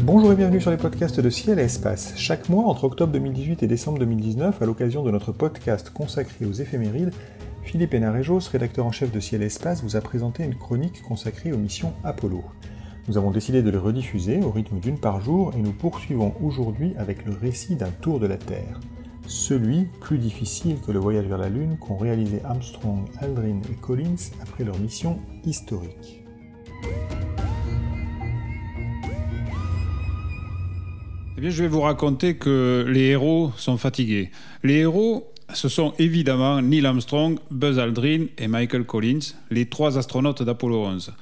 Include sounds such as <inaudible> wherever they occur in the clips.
Bonjour et bienvenue sur les podcasts de Ciel et Espace. Chaque mois, entre octobre 2018 et décembre 2019, à l'occasion de notre podcast consacré aux éphémérides, Philippe Hénarejos, rédacteur en chef de Ciel et Espace, vous a présenté une chronique consacrée aux missions Apollo. Nous avons décidé de les rediffuser au rythme d'une par jour et nous poursuivons aujourd'hui avec le récit d'un tour de la Terre. Celui, plus difficile que le voyage vers la Lune, qu'ont réalisé Armstrong, Aldrin et Collins après leur mission historique. Eh je vais vous raconter que les héros sont fatigués. Les héros, ce sont évidemment Neil Armstrong, Buzz Aldrin et Michael Collins, les trois astronautes d'Apollo 11.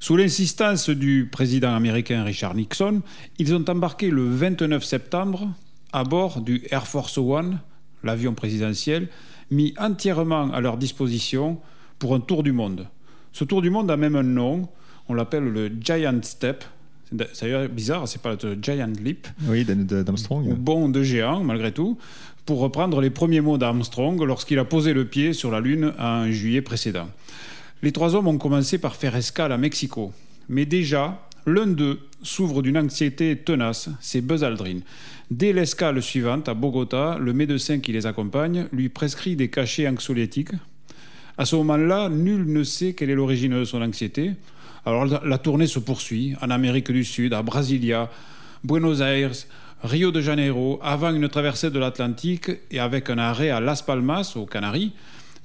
Sous l'insistance du président américain Richard Nixon, ils ont embarqué le 29 septembre à bord du Air Force One, l'avion présidentiel, mis entièrement à leur disposition pour un tour du monde. Ce tour du monde a même un nom, on l'appelle le Giant Step, c'est d'ailleurs bizarre, c'est pas le Giant Leap. Oui, d'Armstrong. Bon de géant, malgré tout, pour reprendre les premiers mots d'Armstrong lorsqu'il a posé le pied sur la Lune en juillet précédent. Les trois hommes ont commencé par faire escale à Mexico. Mais déjà, l'un d'eux s'ouvre d'une anxiété tenace, c'est Buzz Aldrin. Dès l'escale suivante, à Bogota, le médecin qui les accompagne lui prescrit des cachets anxiolytiques. À ce moment-là, nul ne sait quelle est l'origine de son anxiété. Alors la tournée se poursuit en Amérique du Sud, à Brasilia, Buenos Aires, Rio de Janeiro, avant une traversée de l'Atlantique et avec un arrêt à Las Palmas, aux Canaries,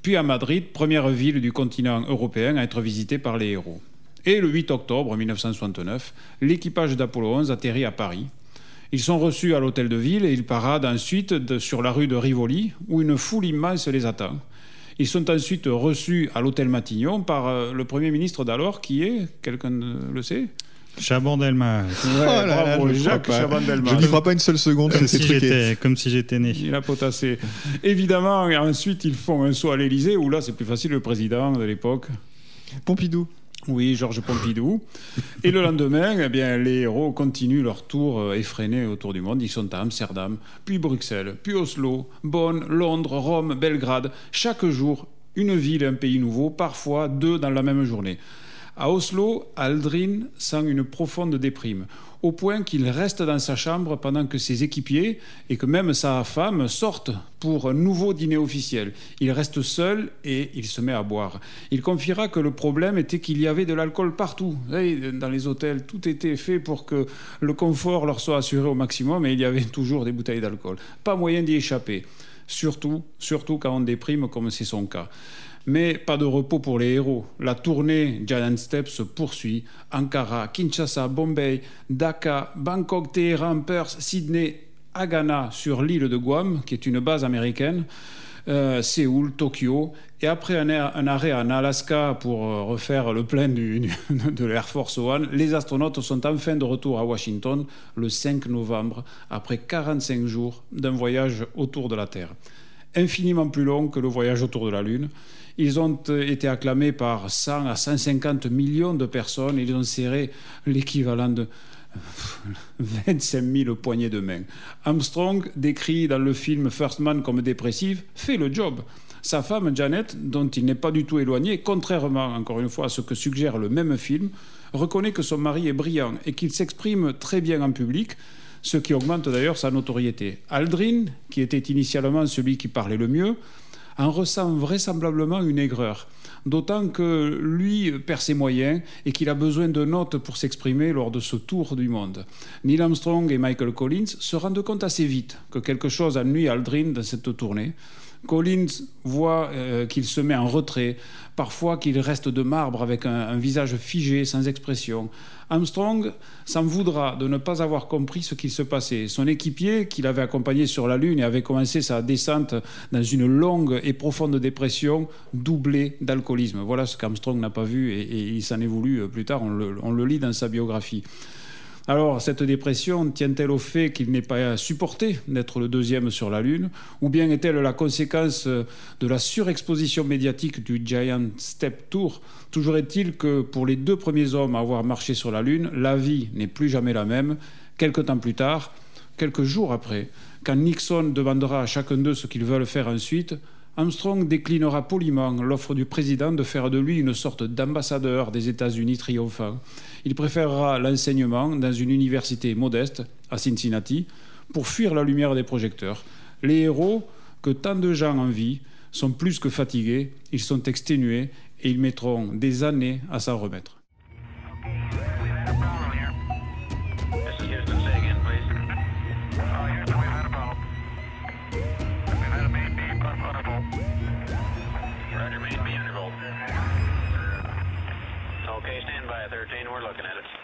puis à Madrid, première ville du continent européen à être visitée par les héros. Et le 8 octobre 1969, l'équipage d'Apollo 11 atterrit à Paris. Ils sont reçus à l'hôtel de ville et ils paradent ensuite sur la rue de Rivoli, où une foule immense les attend. Ils sont ensuite reçus à l'hôtel Matignon par euh, le Premier ministre d'alors, qui est, quelqu'un le sait? Chaban-Delmas. bravo, Jacques Chaban-Delmas. Je n'y crois pas une seule seconde. Comme, si j'étais, comme si j'étais né. Il a potassé. Évidemment, et ensuite, ils font un saut à l'Élysée, où là, c'est plus facile, le président de l'époque. Pompidou. Oui, Georges Pompidou. Et le lendemain, eh bien, les héros continuent leur tour euh, effréné autour du monde. Ils sont à Amsterdam, puis Bruxelles, puis Oslo, Bonn, Londres, Rome, Belgrade. Chaque jour, une ville un pays nouveau, parfois deux dans la même journée. À Oslo, Aldrin sent une profonde déprime, au point qu'il reste dans sa chambre pendant que ses équipiers et que même sa femme sortent pour un nouveau dîner officiel. Il reste seul et il se met à boire. Il confiera que le problème était qu'il y avait de l'alcool partout. Dans les hôtels, tout était fait pour que le confort leur soit assuré au maximum et il y avait toujours des bouteilles d'alcool. Pas moyen d'y échapper. Surtout, surtout quand on déprime comme c'est son cas. Mais pas de repos pour les héros. La tournée Giant Step se poursuit. Ankara, Kinshasa, Bombay, Dhaka, Bangkok, Téhéran, Perth, Sydney, Agana sur l'île de Guam, qui est une base américaine, euh, Séoul, Tokyo, et après un, arrêt en Alaska pour euh, refaire le plein <laughs> de l'Air Force One, les astronautes sont enfin de retour à Washington le 5 novembre, après 45 jours d'un voyage autour de la Terre. Infiniment plus long que le voyage autour de la Lune. Ils ont euh, été acclamés par 100 à 150 millions de personnes. Ils ont serré l'équivalent de <laughs> 25 000 poignées de main. Armstrong, décrit dans le film First Man comme dépressif, fait le job. Sa femme Janet, dont il n'est pas du tout éloigné, contrairement encore une fois à ce que suggère le même film, reconnaît que son mari est brillant et qu'il s'exprime très bien en public, ce qui augmente d'ailleurs sa notoriété. Aldrin, qui était initialement celui qui parlait le mieux, en ressent vraisemblablement une aigreur. D'autant que lui perd ses moyens et qu'il a besoin de notes pour s'exprimer lors de ce tour du monde. Neil Armstrong et Michael Collins se rendent compte assez vite que quelque chose ennuie Aldrin dans cette tournée. Collins voit euh, qu'il se met en retrait, parfois qu'il reste de marbre avec un, visage figé, sans expression. Armstrong s'en voudra de ne pas avoir compris ce qu'il se passait. Son équipier, qui l'avait accompagné sur la Lune et avait commencé sa descente dans une longue et profonde dépression, doublée d'alcoolisme. Voilà ce qu'Armstrong n'a pas vu et, il s'en est voulu euh, plus tard, on le lit dans sa biographie. Alors, cette dépression tient-elle au fait qu'il n'est pas supporté d'être le deuxième sur la Lune Ou bien est-elle la conséquence de la surexposition médiatique du Giant Step Tour? Toujours est-il que pour les deux premiers hommes à avoir marché sur la Lune, la vie n'est plus jamais la même. Quelque temps plus tard, quelques jours après, Quand Nixon demandera à chacun d'eux ce qu'ils veulent faire ensuite, Armstrong déclinera poliment l'offre du président de faire de lui une sorte d'ambassadeur des États-Unis triomphant. Il préférera l'enseignement dans une université modeste, à Cincinnati, pour fuir la lumière des projecteurs. Les héros, que tant de gens envient, sont plus que fatigués, ils sont exténués et ils mettront des années à s'en remettre. Okay, stand 13. We're looking at it.